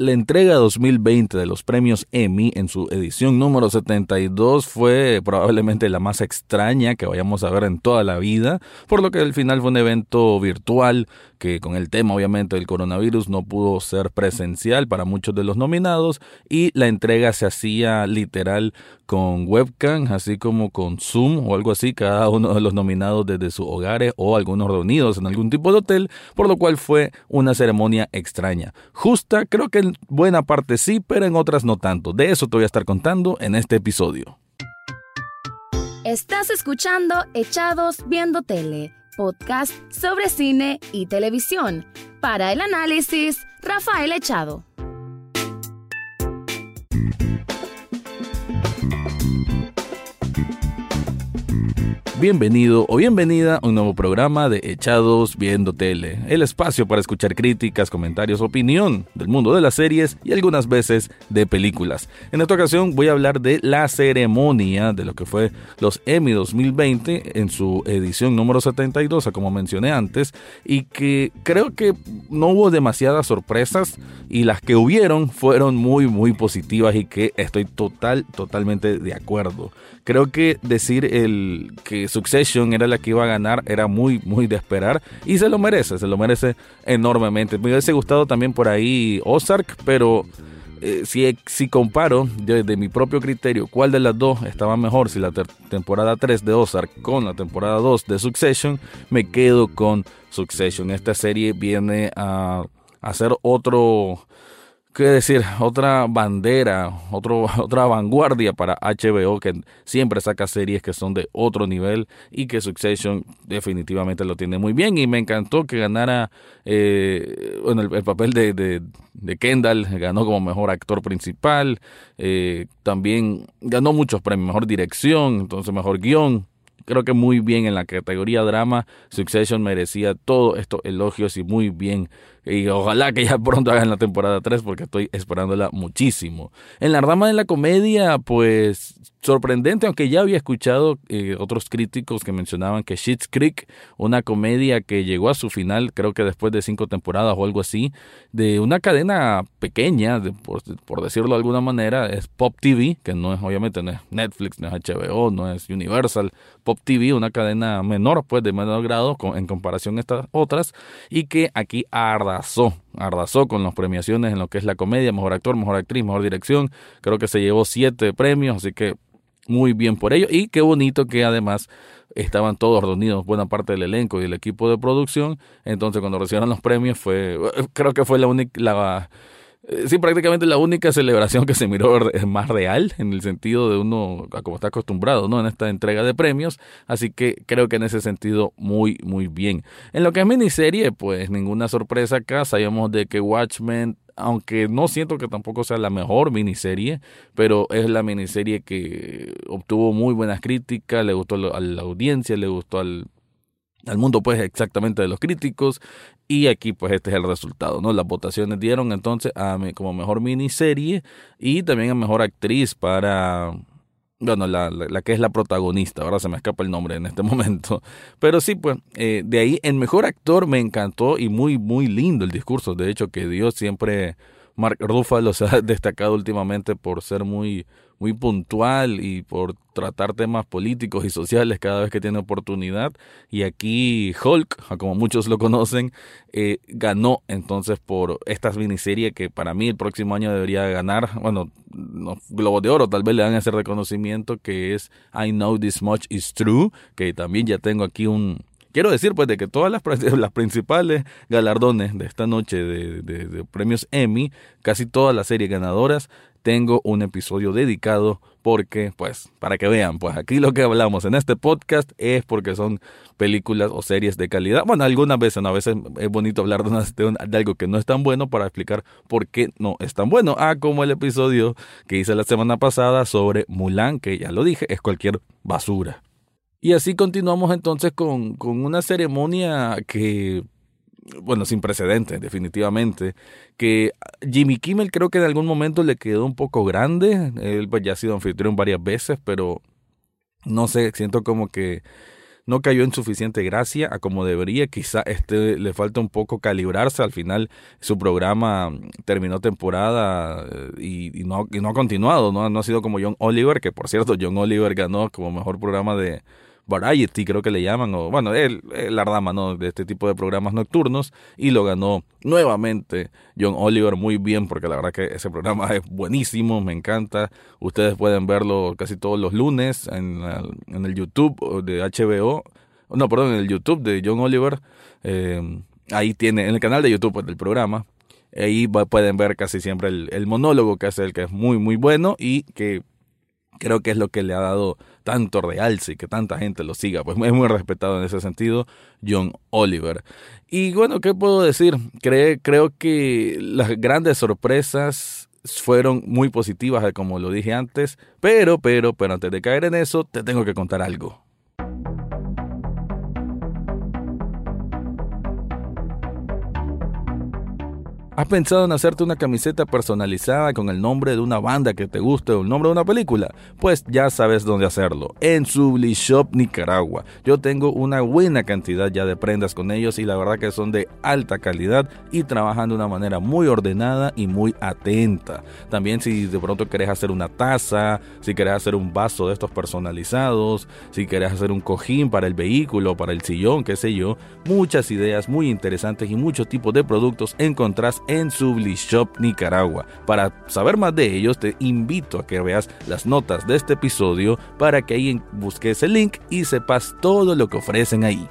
La entrega 2020 de los premios Emmy en su edición número 72 fue probablemente la más extraña que vayamos a ver en toda la vida, por lo que al final fue un evento virtual que con el tema obviamente del coronavirus no pudo ser presencial para muchos de los nominados y la entrega se hacía literal con webcam, así como con Zoom o algo así, cada uno de los nominados desde sus hogares o algunos reunidos en algún tipo de hotel, por lo cual fue una ceremonia extraña. Justa, creo que en buena parte sí, pero en otras no tanto. De eso te voy a estar contando en este episodio. Estás escuchando Echados Viendo Tele, podcast sobre cine y televisión. Para el análisis, Rafael Echado. Bienvenido o bienvenida a un nuevo programa de Echados Viendo Tele, el espacio para escuchar críticas, comentarios, opinión del mundo de las series y algunas veces de películas. En esta ocasión voy a hablar de la ceremonia de lo que fue los Emmy 2020 en su edición número 72, como mencioné antes, y que creo que no hubo demasiadas sorpresas y las que hubieron fueron muy muy positivas y que estoy total totalmente de acuerdo. Creo que decir el que Succession era la que iba a ganar, era muy, muy de esperar. Y se lo merece, se lo merece enormemente. Me hubiese gustado también por ahí Ozark, pero eh, si, si comparo desde mi propio criterio cuál de las dos estaba mejor, si la temporada 3 de Ozark con la temporada 2 de Succession, me quedo con Succession. Esta serie viene a hacer otro qué decir, otra bandera, otro, otra vanguardia para HBO que siempre saca series que son de otro nivel y que Succession definitivamente lo tiene muy bien y me encantó que ganara eh, bueno, el, papel de, de, Kendall, ganó como mejor actor principal, eh, también ganó muchos premios, mejor dirección, entonces mejor guion, creo que muy bien en la categoría drama. Succession merecía todos estos elogios y muy bien y ojalá que ya pronto hagan la temporada 3 porque estoy esperándola muchísimo. En la rama de la comedia, pues sorprendente, aunque ya había escuchado eh, otros críticos que mencionaban que Schitt's Creek, una comedia que llegó a su final, creo que después de cinco temporadas o algo así, de una cadena pequeña, por, decirlo de alguna manera, es Pop TV, que no es obviamente no es Netflix, no es HBO, no es Universal, Pop TV, una cadena menor, pues de menor grado en comparación a estas otras, y que aquí arda arrasó, arrasó con las premiaciones en lo que es la comedia, mejor actor, mejor actriz, mejor dirección. Creo que se llevó siete premios, así que muy bien por ello. Y qué bonito que además estaban todos reunidos, buena parte del elenco y el equipo de producción. Entonces cuando recibieron los premios fue, creo que fue la única, la, eh, sí, prácticamente la única celebración que se miró es más real, en el sentido de uno, como está acostumbrado, ¿no? En esta entrega de premios. Así que creo que en ese sentido, muy, muy bien. En lo que es miniserie, pues ninguna sorpresa acá. Sabíamos de que Watchmen aunque no siento que tampoco sea la mejor miniserie, pero es la miniserie que obtuvo muy buenas críticas, le gustó a la audiencia, le gustó al al mundo pues exactamente de los críticos y aquí pues este es el resultado, ¿no? Las votaciones dieron entonces a como mejor miniserie y también a mejor actriz para bueno, la, la, que es la protagonista, ahora se me escapa el nombre en este momento. Pero sí, pues, eh, de ahí en Mejor Actor me encantó y muy, muy lindo el discurso, de hecho, que dio siempre Mark Ruffalo se ha destacado últimamente por ser muy, muy puntual y por tratar temas políticos y sociales cada vez que tiene oportunidad. Y aquí Hulk, como muchos lo conocen, eh, ganó entonces por esta miniserie que para mí el próximo año debería ganar, bueno, no, Globo de Oro tal vez le dan ese reconocimiento que es I Know This Much Is True, que también ya tengo aquí un, Quiero decir pues de que todas las, principales galardones de esta noche de, premios Emmy, casi todas las series ganadoras, tengo un episodio dedicado porque, pues, para que vean, pues aquí lo que hablamos en este podcast es porque son películas o series de calidad. Bueno, algunas veces, ¿no? a veces es bonito hablar de, de, algo que no es tan bueno para explicar por qué no es tan bueno. Ah, como el episodio que hice la semana pasada sobre Mulan, que ya lo dije, es cualquier basura. Y así continuamos entonces con, con una ceremonia que bueno, sin precedentes, definitivamente, que Jimmy Kimmel creo que en algún momento le quedó un poco grande, él pues ya ha sido anfitrión varias veces, pero no sé, siento como que no cayó en suficiente gracia a como debería. Quizá este le falta un poco calibrarse. Al final su programa terminó temporada eh, y, no, no ha continuado. ¿no? no ha sido como John Oliver, que por cierto John Oliver ganó como mejor programa de, Variety, creo que le llaman, o bueno, él, la dama ¿no? de este tipo de programas nocturnos, y lo ganó nuevamente John Oliver muy bien, porque la verdad que ese programa es buenísimo, me encanta. Ustedes pueden verlo casi todos los lunes en, en el YouTube de HBO, no, perdón, en el YouTube de John Oliver. Eh, ahí tiene, en el canal de YouTube pues, del programa, ahí pueden ver casi siempre el, el monólogo que hace él, que es muy, muy bueno y que creo que es lo que le ha dado tanto realce y que tanta gente lo siga. Pues es muy respetado en ese sentido John Oliver. Y bueno, ¿qué puedo decir? creo que las grandes sorpresas fueron muy positivas, como lo dije antes, pero, pero, pero antes de caer en eso, te tengo que contar algo. ¿Has pensado en hacerte una camiseta personalizada con el nombre de una banda que te guste o el nombre de una película? Pues ya sabes dónde hacerlo, en Shop Nicaragua. Yo tengo una buena cantidad ya de prendas con ellos y la verdad que son de alta calidad y trabajan de una manera muy ordenada y muy atenta. También si de pronto querés hacer una taza, si querés hacer un vaso de estos personalizados, si querés hacer un cojín para el vehículo, para el sillón, qué sé yo, muchas ideas muy interesantes y muchos tipos de productos encontrás en Shop Nicaragua. Para saber más de ellos, te invito a que veas las notas de este episodio para que ahí busques el link y sepas todo lo que ofrecen ahí.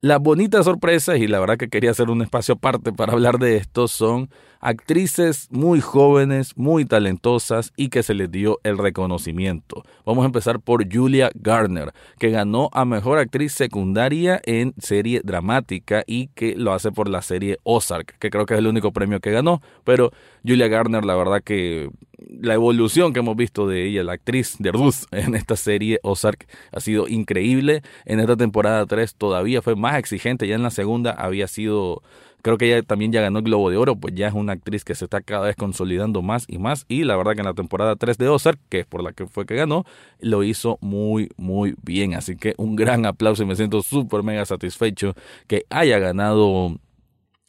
Las bonitas sorpresas, y la verdad que quería hacer un espacio aparte para hablar de esto, son actrices muy jóvenes, muy talentosas y que se les dio el reconocimiento. Vamos a empezar por Julia Garner, que ganó a Mejor Actriz Secundaria en serie dramática y que lo hace por la serie Ozark, que creo que es el único premio que ganó, pero Julia Garner, la verdad que la evolución que hemos visto de ella, la actriz de Ruth en esta serie Ozark, ha sido increíble. En esta temporada 3 todavía fue más exigente, ya en la segunda había sido Creo que ella también ya ganó el Globo de Oro, pues ya es una actriz que se está cada vez consolidando más y más. Y la verdad que en la temporada 3 de Ozark, que es por la que fue que ganó, lo hizo muy, muy bien. Así que un gran aplauso y me siento súper mega satisfecho que haya ganado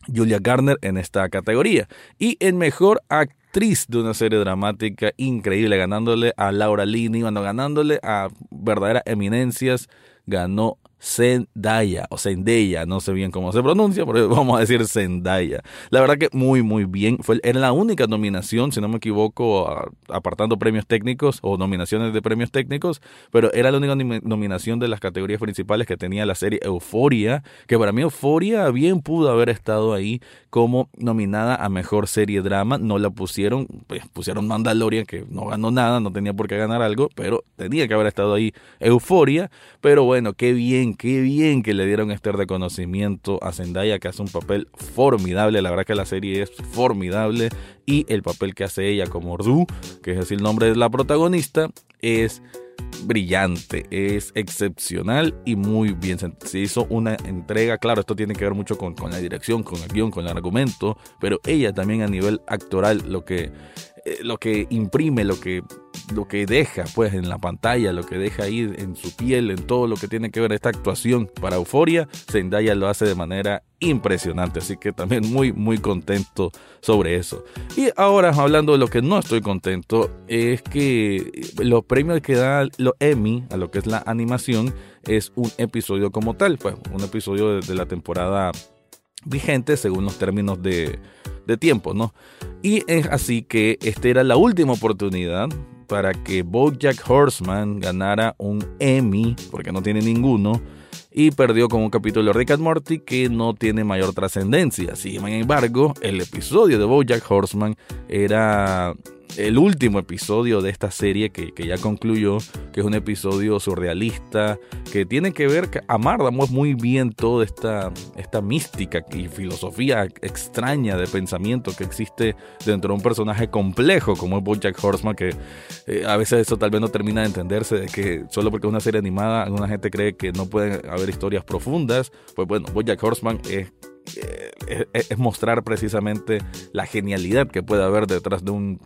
Julia Garner en esta categoría. Y en mejor actriz de una serie dramática increíble, ganándole a Laura Linney, ganándole a verdaderas eminencias, ganó Zendaya o Zendaya, no sé bien cómo se pronuncia, pero vamos a decir Zendaya. La verdad que muy muy bien, fue era la única nominación, si no me equivoco, apartando premios técnicos o nominaciones de premios técnicos, pero era la única nominación de las categorías principales que tenía la serie Euforia, que para mí Euforia bien pudo haber estado ahí como nominada a mejor serie drama, no la pusieron, pues pusieron Mandalorian que no ganó nada, no tenía por qué ganar algo, pero tenía que haber estado ahí Euforia, pero bueno, qué bien qué bien que le dieron este reconocimiento a Zendaya, que hace un papel formidable. La verdad que la serie es formidable. Y el papel que hace ella como Ordu, que es el nombre de la protagonista, es brillante, es excepcional y muy bien. Se hizo una entrega, claro, esto tiene que ver mucho con, con la dirección, con el guion, con el argumento, pero ella también a nivel actoral, lo que eh, lo que imprime, lo que, lo que deja pues en la pantalla, lo que deja ahí en su piel, en todo lo que tiene que ver esta actuación para Euforia, Zendaya lo hace de manera impresionante, así que también muy muy contento sobre eso. Y ahora hablando de lo que no estoy contento es que los premios que da los Emmy a lo que es la animación es un episodio como tal, pues un episodio de la temporada vigente según los términos de, de tiempo, ¿no? Y es así que esta era la última oportunidad para que Bojack Horseman ganara un Emmy, porque no tiene ninguno, y perdió con un capítulo de Rick and Morty que no tiene mayor trascendencia. Sin embargo, el episodio de Bojack Horseman era el último episodio de esta serie que, ya concluyó, que es un episodio surrealista, que tiene que ver, que amardamos muy bien toda esta, esta mística y filosofía extraña de pensamiento que existe dentro de un personaje complejo como es Bojack Horseman, que eh, a veces eso tal vez no termina de entenderse, de que solo porque es una serie animada, alguna gente cree que no pueden haber historias profundas, pues bueno, Bojack Horseman es eh, es, mostrar precisamente la genialidad que puede haber detrás de un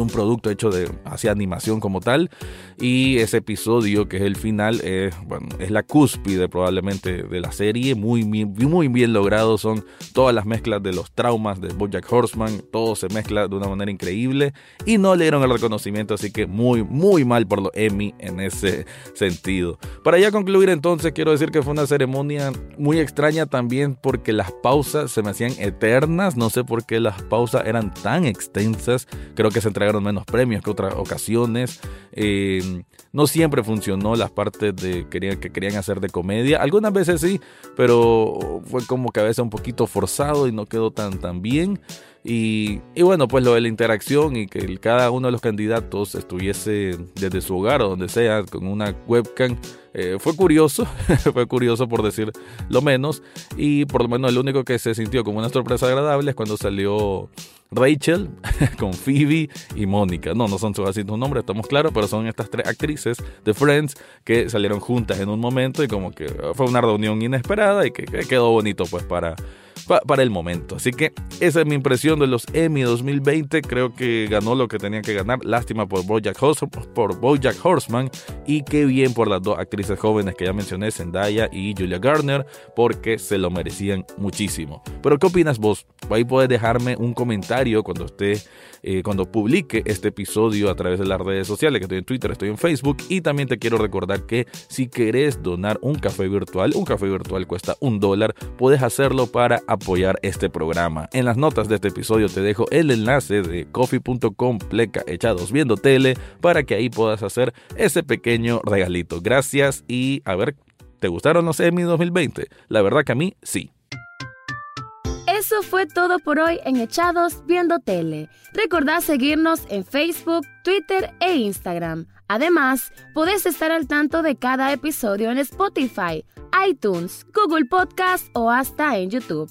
un producto hecho de hacia animación como tal. Y ese episodio que es el final es, bueno, es la cúspide probablemente de la serie. Muy, muy, bien logrado. Son todas las mezclas de los traumas de Bojack Horseman. Todo se mezcla de una manera increíble. Y no le dieron el reconocimiento así que muy muy mal por los Emmy en ese sentido. Para ya concluir entonces quiero decir que fue una ceremonia muy extraña también porque las pausas se me hacían eternas. No sé por qué las pausas eran tan extensas. Creo que se entregaron menos premios que otras ocasiones. Eh, no siempre funcionó las partes de que querían hacer de comedia. Algunas veces sí, pero fue como que a veces un poquito forzado y no quedó tan, tan bien. Y, y, bueno, pues lo de la interacción y que cada uno de los candidatos estuviese desde su hogar o donde sea con una webcam eh, fue curioso, fue curioso por decir lo menos. Y por lo menos el único que se sintió como una sorpresa agradable es cuando salió Rachel con Phoebe y Mónica. No, no son así sus nombres, estamos claros, pero son estas tres actrices de Friends que salieron juntas en un momento y como que fue una reunión inesperada y que quedó bonito pues para para el momento. Así que esa es mi impresión de los Emmy 2020. Creo que ganó lo que tenía que ganar. Lástima por Bojack, Horseman y qué bien por las dos actrices jóvenes que ya mencioné, Zendaya y Julia Garner, porque se lo merecían muchísimo. Pero ¿qué opinas vos? Ahí puedes dejarme un comentario cuando esté eh, cuando publique este episodio a través de las redes sociales, que estoy en Twitter, estoy en Facebook y también te quiero recordar que si querés donar un café virtual, un café virtual cuesta un dólar, puedes hacerlo para apoyar este programa. En las notas de este episodio te dejo el enlace de coffee.com pleca echados viendo tele para que ahí puedas hacer ese pequeño regalito. Gracias y a ver, ¿te gustaron los Emmy 2020? La verdad que a mí sí. Eso fue todo por hoy en Echados Viendo Tele. Recordá seguirnos en Facebook, Twitter e Instagram. Además, podés estar al tanto de cada episodio en Spotify, iTunes, Google Podcast o hasta en YouTube.